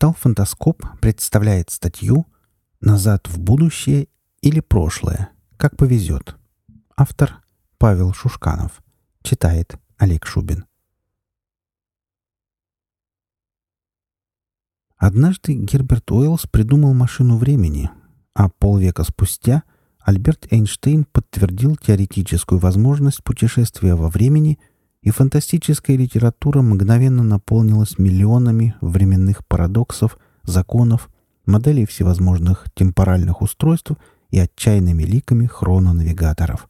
Портал «Фантаскоп» представляет статью «Назад в будущее или прошлое. Как повезет». Автор Павел Шушканов. Читает Олег Шубин. Однажды Герберт Уэллс придумал машину времени, а полвека спустя Альберт Эйнштейн подтвердил теоретическую возможность путешествия во времени – и фантастическая литература мгновенно наполнилась миллионами временных парадоксов, законов, моделей всевозможных темпоральных устройств и отчаянными ликами хрононавигаторов.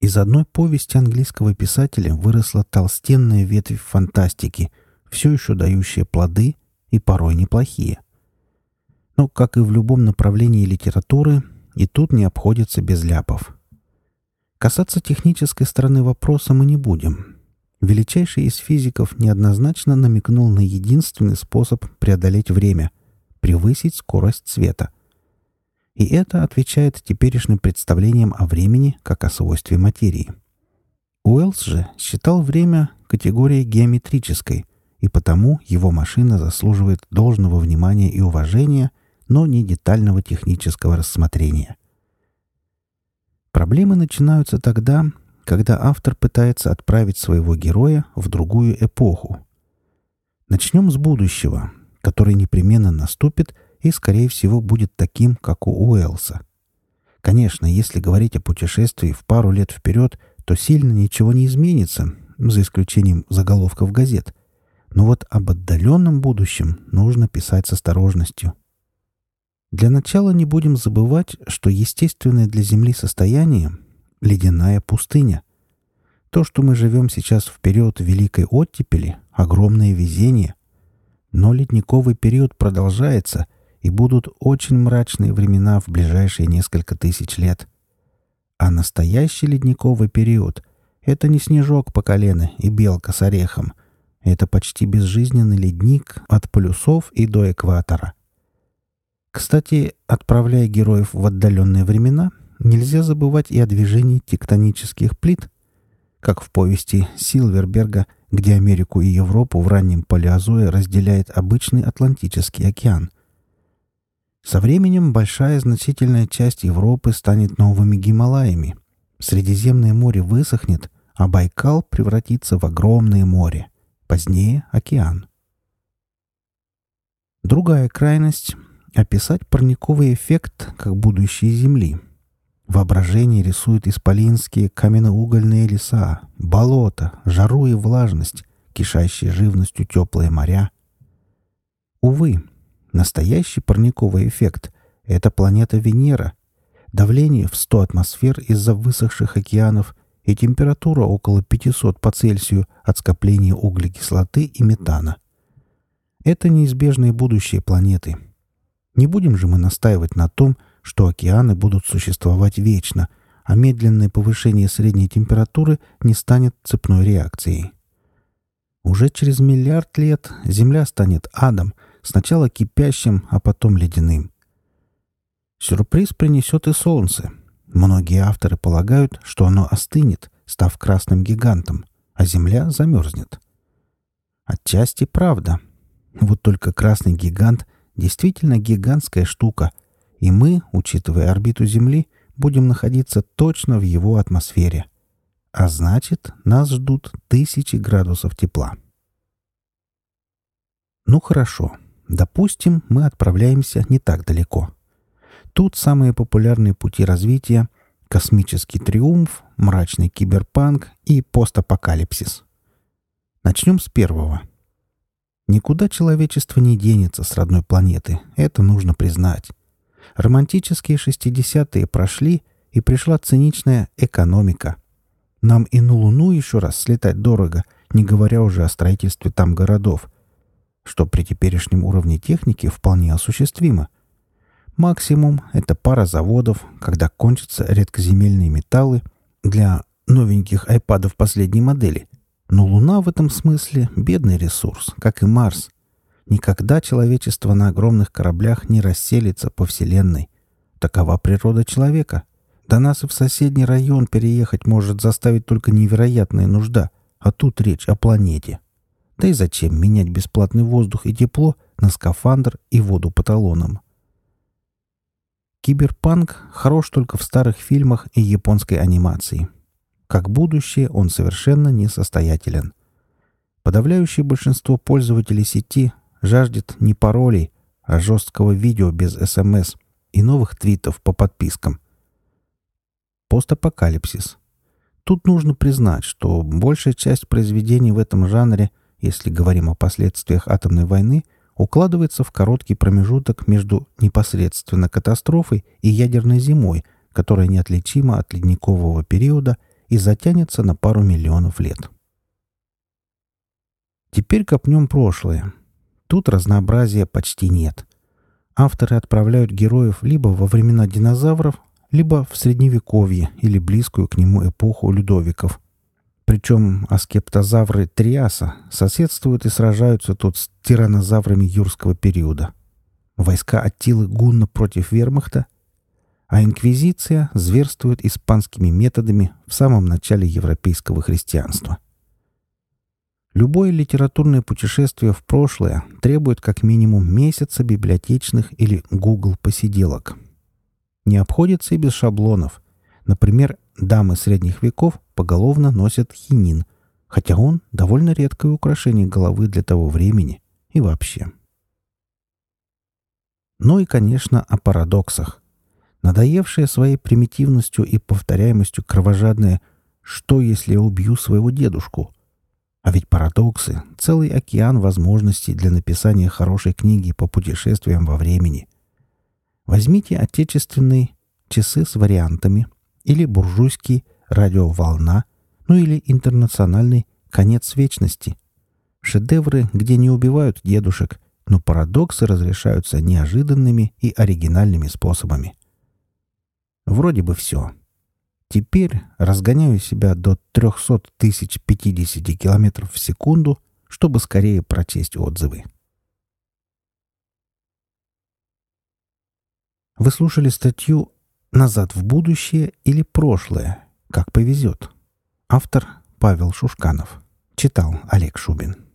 Из одной повести английского писателя выросла толстенная ветвь фантастики, все еще дающая плоды и порой неплохие. Но, как и в любом направлении литературы, и тут не обходится без ляпов – Касаться технической стороны вопроса мы не будем. Величайший из физиков неоднозначно намекнул на единственный способ преодолеть время — превысить скорость света. И это отвечает теперешним представлениям о времени как о свойстве материи. Уэллс же считал время категорией геометрической, и потому его машина заслуживает должного внимания и уважения, но не детального технического рассмотрения. Проблемы начинаются тогда, когда автор пытается отправить своего героя в другую эпоху. Начнем с будущего, который непременно наступит и, скорее всего, будет таким, как у Уэллса. Конечно, если говорить о путешествии в пару лет вперед, то сильно ничего не изменится, за исключением заголовков газет. Но вот об отдаленном будущем нужно писать с осторожностью – для начала не будем забывать, что естественное для Земли состояние — ледяная пустыня. То, что мы живем сейчас в период Великой Оттепели — огромное везение. Но ледниковый период продолжается, и будут очень мрачные времена в ближайшие несколько тысяч лет. А настоящий ледниковый период — это не снежок по колено и белка с орехом. Это почти безжизненный ледник от полюсов и до экватора — кстати, отправляя героев в отдаленные времена, нельзя забывать и о движении тектонических плит, как в повести Силверберга, где Америку и Европу в раннем палеозое разделяет обычный Атлантический океан. Со временем большая значительная часть Европы станет новыми Гималаями. Средиземное море высохнет, а Байкал превратится в огромное море. Позднее — океан. Другая крайность описать парниковый эффект как будущее Земли. Воображение рисует исполинские каменноугольные леса, болота, жару и влажность, кишащие живностью теплые моря. Увы, настоящий парниковый эффект — это планета Венера. Давление в 100 атмосфер из-за высохших океанов и температура около 500 по Цельсию от скопления углекислоты и метана. Это неизбежное будущее планеты — не будем же мы настаивать на том, что океаны будут существовать вечно, а медленное повышение средней температуры не станет цепной реакцией. Уже через миллиард лет Земля станет адом, сначала кипящим, а потом ледяным. Сюрприз принесет и Солнце. Многие авторы полагают, что оно остынет, став красным гигантом, а Земля замерзнет. Отчасти правда. Вот только красный гигант действительно гигантская штука, и мы, учитывая орбиту Земли, будем находиться точно в его атмосфере. А значит, нас ждут тысячи градусов тепла. Ну хорошо, допустим, мы отправляемся не так далеко. Тут самые популярные пути развития — космический триумф, мрачный киберпанк и постапокалипсис. Начнем с первого — Никуда человечество не денется с родной планеты, это нужно признать. Романтические шестидесятые прошли, и пришла циничная экономика. Нам и на Луну еще раз слетать дорого, не говоря уже о строительстве там городов, что при теперешнем уровне техники вполне осуществимо. Максимум — это пара заводов, когда кончатся редкоземельные металлы для новеньких айпадов последней модели — Луна в этом смысле — бедный ресурс, как и Марс. Никогда человечество на огромных кораблях не расселится по Вселенной. Такова природа человека. До нас и в соседний район переехать может заставить только невероятная нужда, а тут речь о планете. Да и зачем менять бесплатный воздух и тепло на скафандр и воду по талонам. Киберпанк хорош только в старых фильмах и японской анимации. Как будущее он совершенно несостоятелен. Подавляющее большинство пользователей сети жаждет не паролей, а жесткого видео без СМС и новых твитов по подпискам. Постапокалипсис. Тут нужно признать, что большая часть произведений в этом жанре, если говорим о последствиях атомной войны, укладывается в короткий промежуток между непосредственно катастрофой и ядерной зимой, которая неотличима от ледникового периода и затянется на пару миллионов лет. Теперь копнем прошлое. Тут разнообразия почти нет. Авторы отправляют героев либо во времена динозавров, либо в Средневековье или близкую к нему эпоху Людовиков – причем аскептозавры Триаса соседствуют и сражаются тут с тиранозаврами юрского периода. Войска Аттилы Гунна против вермахта, а инквизиция зверствует испанскими методами в самом начале европейского христианства. Любое литературное путешествие в прошлое требует как минимум месяца библиотечных или Google посиделок. Не обходится и без шаблонов. Например, дамы средних веков поголовно носят хинин, хотя он довольно редкое украшение головы для того времени и вообще. Ну и, конечно, о парадоксах. Надоевшая своей примитивностью и повторяемостью кровожадная «что, если я убью своего дедушку?» А ведь парадоксы — целый океан возможностей для написания хорошей книги по путешествиям во времени. Возьмите отечественные часы с вариантами или буржуйский радиоволна, ну или интернациональный «Конец вечности». Шедевры, где не убивают дедушек, но парадоксы разрешаются неожиданными и оригинальными способами. Вроде бы все. Теперь разгоняю себя до 300 тысяч 50 километров в секунду, чтобы скорее прочесть отзывы. Вы слушали статью «Назад в будущее» или «Прошлое» Как повезет. Автор Павел Шушканов. Читал Олег Шубин.